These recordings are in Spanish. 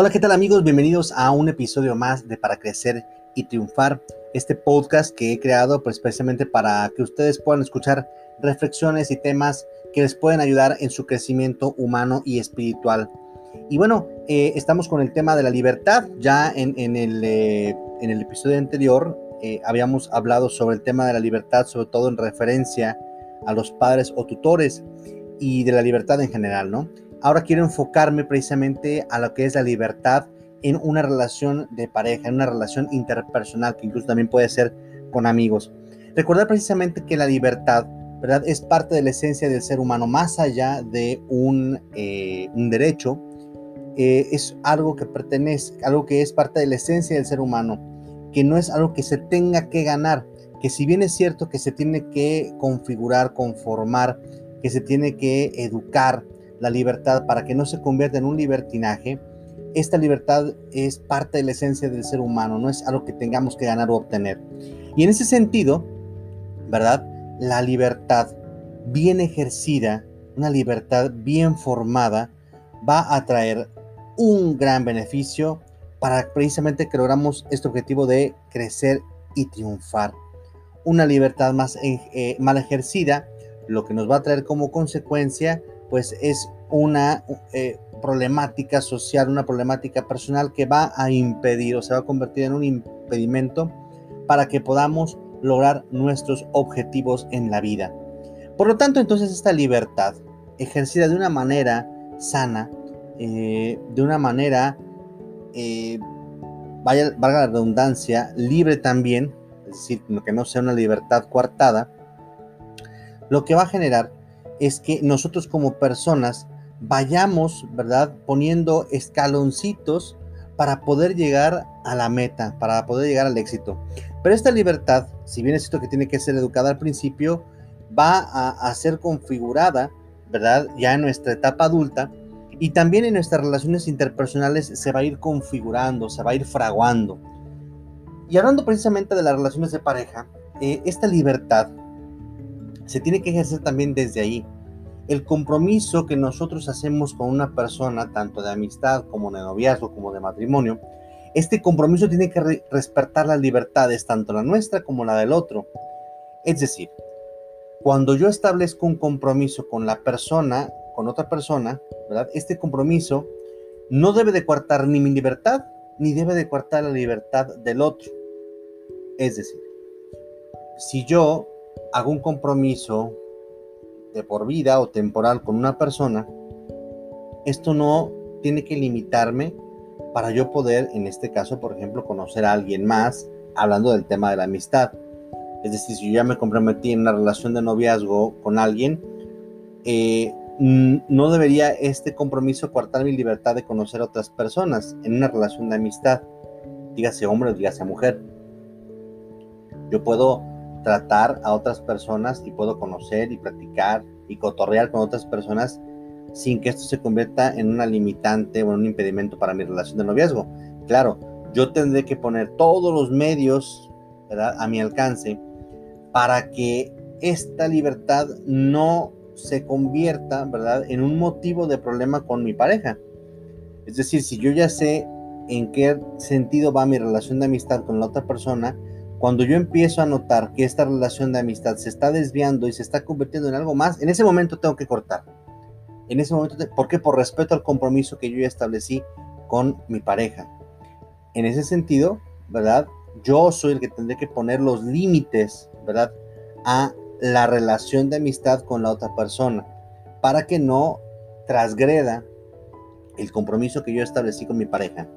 Hola, ¿qué tal amigos? Bienvenidos a un episodio más de Para Crecer y Triunfar, este podcast que he creado pues especialmente para que ustedes puedan escuchar reflexiones y temas que les pueden ayudar en su crecimiento humano y espiritual. Y bueno, eh, estamos con el tema de la libertad. Ya en, el, eh, en el, episodio anterior eh, habíamos hablado sobre el tema de la libertad, sobre todo en referencia a los padres o tutores y de la libertad en general, ¿no? Ahora quiero enfocarme precisamente a lo que es la libertad en una relación de pareja, en una relación interpersonal, que incluso también puede ser con amigos. Recordar precisamente que la libertad, ¿verdad? Es parte de la esencia del ser humano, más allá de un, eh, derecho, eh, es algo que pertenece, algo que es parte de la esencia del ser humano, que no es algo que se tenga que ganar, que si bien es cierto que se tiene que configurar, conformar, que se tiene que educar, la libertad para que no se convierta en un libertinaje, esta libertad es parte de la esencia del ser humano, no es algo que tengamos que ganar o obtener. Y en ese sentido, ¿verdad? La libertad bien ejercida, una libertad bien formada, va a traer un gran beneficio para precisamente que logramos este objetivo de crecer y triunfar. Una libertad más eh, mal ejercida, lo que nos va a traer como consecuencia pues es una eh, problemática social, una problemática personal que va a impedir o se va a convertir en un impedimento para que podamos lograr nuestros objetivos en la vida. Por lo tanto, entonces esta libertad, ejercida de una manera sana, eh, de una manera, eh, vaya, valga la redundancia, libre también, es decir, que no sea una libertad coartada, lo que va a generar es que nosotros como personas vayamos, ¿verdad? Poniendo escaloncitos para poder llegar a la meta, para poder llegar al éxito. Pero esta libertad, si bien es cierto que tiene que ser educada al principio, va a, ser configurada, ¿verdad? Ya en nuestra etapa adulta y también en nuestras relaciones interpersonales se va a ir configurando, se va a ir fraguando. Y hablando precisamente de las relaciones de pareja, eh, esta libertad se tiene que ejercer también desde ahí. El compromiso que nosotros hacemos con una persona, tanto de amistad como de noviazgo, como de matrimonio, este compromiso tiene que respetar las libertades, tanto la nuestra como la del otro. Es decir, cuando yo establezco un compromiso con la persona, con otra persona, ¿verdad? Este compromiso no debe de coartar ni mi libertad, ni debe de coartar la libertad del otro. Es decir, si yo hago un compromiso de por vida o temporal con una persona, esto no tiene que limitarme para yo poder, en este caso, por ejemplo, conocer a alguien más, hablando del tema de la amistad. Es decir, si yo ya me comprometí en una relación de noviazgo con alguien, eh, no debería este compromiso coartar mi libertad de conocer a otras personas en una relación de amistad, dígase hombre o dígase mujer. Yo puedo tratar a otras personas y puedo conocer y practicar y cotorrear con otras personas sin que esto se convierta en una limitante o en un impedimento para mi relación de noviazgo. Claro, yo tendré que poner todos los medios a mi alcance para que esta libertad no se convierta ¿verdad? en un motivo de problema con mi pareja. Es decir, si yo ya sé en qué sentido va mi relación de amistad con la otra persona, cuando yo empiezo a notar que esta relación de amistad se está desviando y se está convirtiendo en algo más, en ese momento tengo que cortar. En ese momento, ¿por qué? Por respeto al compromiso que yo ya establecí con mi pareja. En ese sentido, ¿verdad? Yo soy el que tendré que poner los límites, ¿verdad? A la relación de amistad con la otra persona, para que no transgreda el compromiso que yo establecí con mi pareja.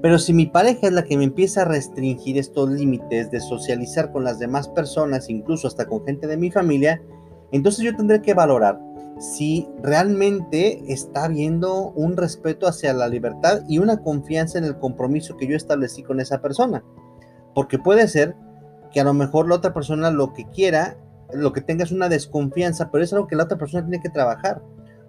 Pero si mi pareja es la que me empieza a restringir estos límites de socializar con las demás personas, incluso hasta con gente de mi familia, entonces yo tendré que valorar si realmente está habiendo un respeto hacia la libertad y una confianza en el compromiso que yo establecí con esa persona. Porque puede ser que a lo mejor la otra persona lo que quiera, lo que tenga es una desconfianza, pero es algo que la otra persona tiene que trabajar.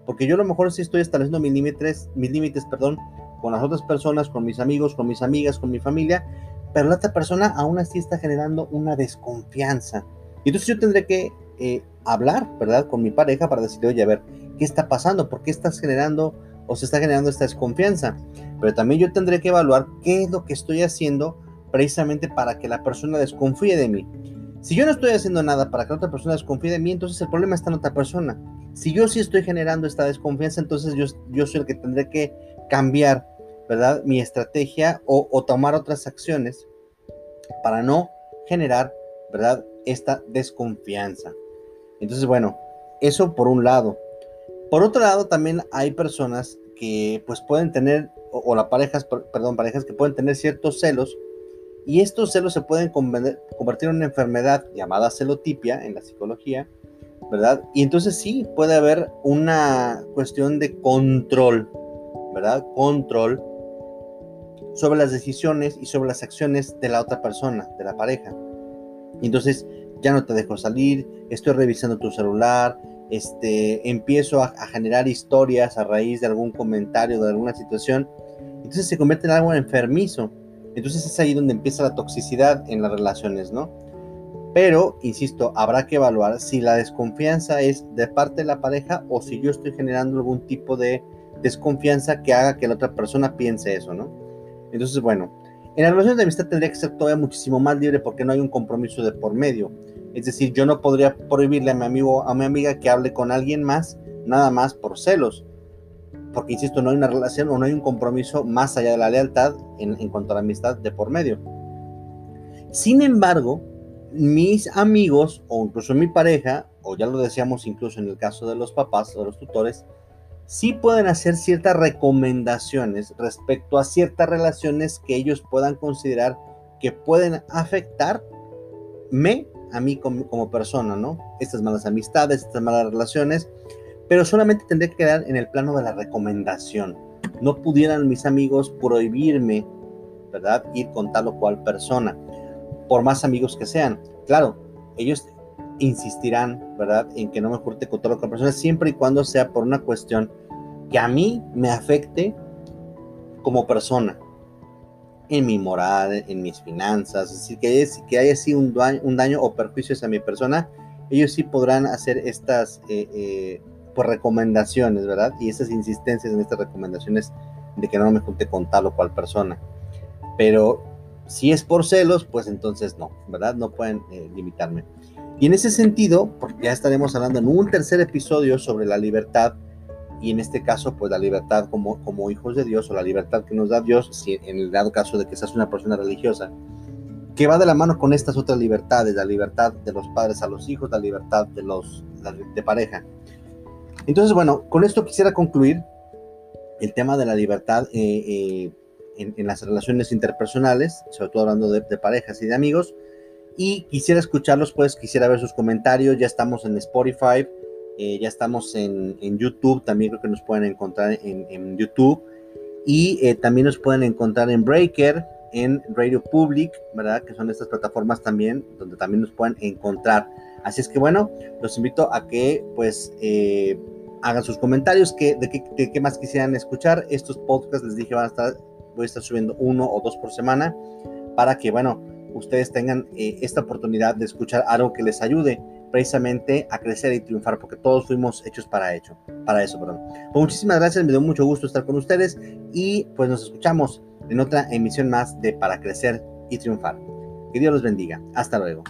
Porque yo a lo mejor sí estoy estableciendo mis límites, mis límites, perdón, con las otras personas, con mis amigos, con mis amigas, con mi familia, pero la otra persona aún así está generando una desconfianza. Y entonces yo tendré que eh, hablar, ¿verdad?, con mi pareja para decirle, oye, a ver, ¿qué está pasando? ¿Por qué estás generando o se está generando esta desconfianza. Pero también yo tendré que evaluar qué es lo que estoy haciendo precisamente para que la persona desconfíe de mí. Si yo no estoy haciendo nada para que la otra persona desconfíe de mí, entonces el problema está en otra persona. Si yo sí estoy generando esta desconfianza, entonces yo, yo soy el que tendré que cambiar, ¿verdad? Mi estrategia o, tomar otras acciones para no generar, ¿verdad? Esta desconfianza. Entonces, bueno, eso por un lado. Por otro lado, también hay personas que pues pueden tener, o, o la parejas, perdón, parejas que pueden tener ciertos celos y estos celos se pueden convertir en una enfermedad llamada celotipia en la psicología, ¿verdad? Y entonces sí puede haber una cuestión de control, ¿verdad? Control sobre las decisiones y sobre las acciones de la otra persona, de la pareja. Entonces ya no te dejo salir, estoy revisando tu celular, este, empiezo a, a, generar historias a raíz de algún comentario, de alguna situación. Entonces se convierte en algo enfermizo. Entonces es ahí donde empieza la toxicidad en las relaciones, ¿no? Pero, insisto, habrá que evaluar si la desconfianza es de parte de la pareja o si yo estoy generando algún tipo de desconfianza que haga que la otra persona piense eso, ¿no? Entonces, bueno, en la relación de amistad tendría que ser todavía muchísimo más libre porque no hay un compromiso de por medio. Es decir, yo no podría prohibirle a mi amigo, a mi amiga que hable con alguien más, nada más por celos porque insisto, no hay una relación o no hay un compromiso más allá de la lealtad en, en, cuanto a la amistad de por medio. Sin embargo, mis amigos o incluso mi pareja, o ya lo decíamos incluso en el caso de los papás o de los tutores, sí pueden hacer ciertas recomendaciones respecto a ciertas relaciones que ellos puedan considerar que pueden afectarme a mí como, como persona, ¿no? Estas malas amistades, estas malas relaciones, pero solamente tendría que quedar en el plano de la recomendación. No pudieran mis amigos prohibirme, ¿verdad? Ir con tal o cual persona, por más amigos que sean. Claro, ellos insistirán, ¿verdad? En que no me junte con tal o cual persona, siempre y cuando sea por una cuestión que a mí me afecte como persona, en mi moral, en mis finanzas, es decir, que, es, que haya sido un daño, un daño o perjuicios a mi persona, ellos sí podrán hacer estas eh, eh, por recomendaciones, ¿verdad? Y esas insistencias en estas recomendaciones de que no me junte con tal o cual persona. Pero si es por celos, pues entonces no, ¿verdad? No pueden eh, limitarme. Y en ese sentido, porque ya estaremos hablando en un tercer episodio sobre la libertad, y en este caso, pues la libertad como, como hijos de Dios o la libertad que nos da Dios, si en el dado caso de que seas una persona religiosa, que va de la mano con estas otras libertades, la libertad de los padres a los hijos, la libertad de los de pareja. Entonces, bueno, con esto quisiera concluir el tema de la libertad eh, eh, en, en, las relaciones interpersonales, sobre todo hablando de, de, parejas y de amigos. Y quisiera escucharlos, pues quisiera ver sus comentarios. Ya estamos en Spotify, eh, ya estamos en, en, YouTube, también creo que nos pueden encontrar en, en YouTube. Y eh, también nos pueden encontrar en Breaker, en Radio Public, ¿verdad? Que son estas plataformas también, donde también nos pueden encontrar. Así es que bueno, los invito a que pues eh, hagan sus comentarios, que, de, qué, de, qué, más quisieran escuchar. Estos podcasts les dije van a estar, voy a estar subiendo uno o dos por semana para que bueno, ustedes tengan eh, esta oportunidad de escuchar algo que les ayude precisamente a crecer y triunfar, porque todos fuimos hechos para, hecho, para eso. Perdón. Pues muchísimas gracias, me dio mucho gusto estar con ustedes y pues nos escuchamos en otra emisión más de Para Crecer y Triunfar. Que Dios los bendiga. Hasta luego.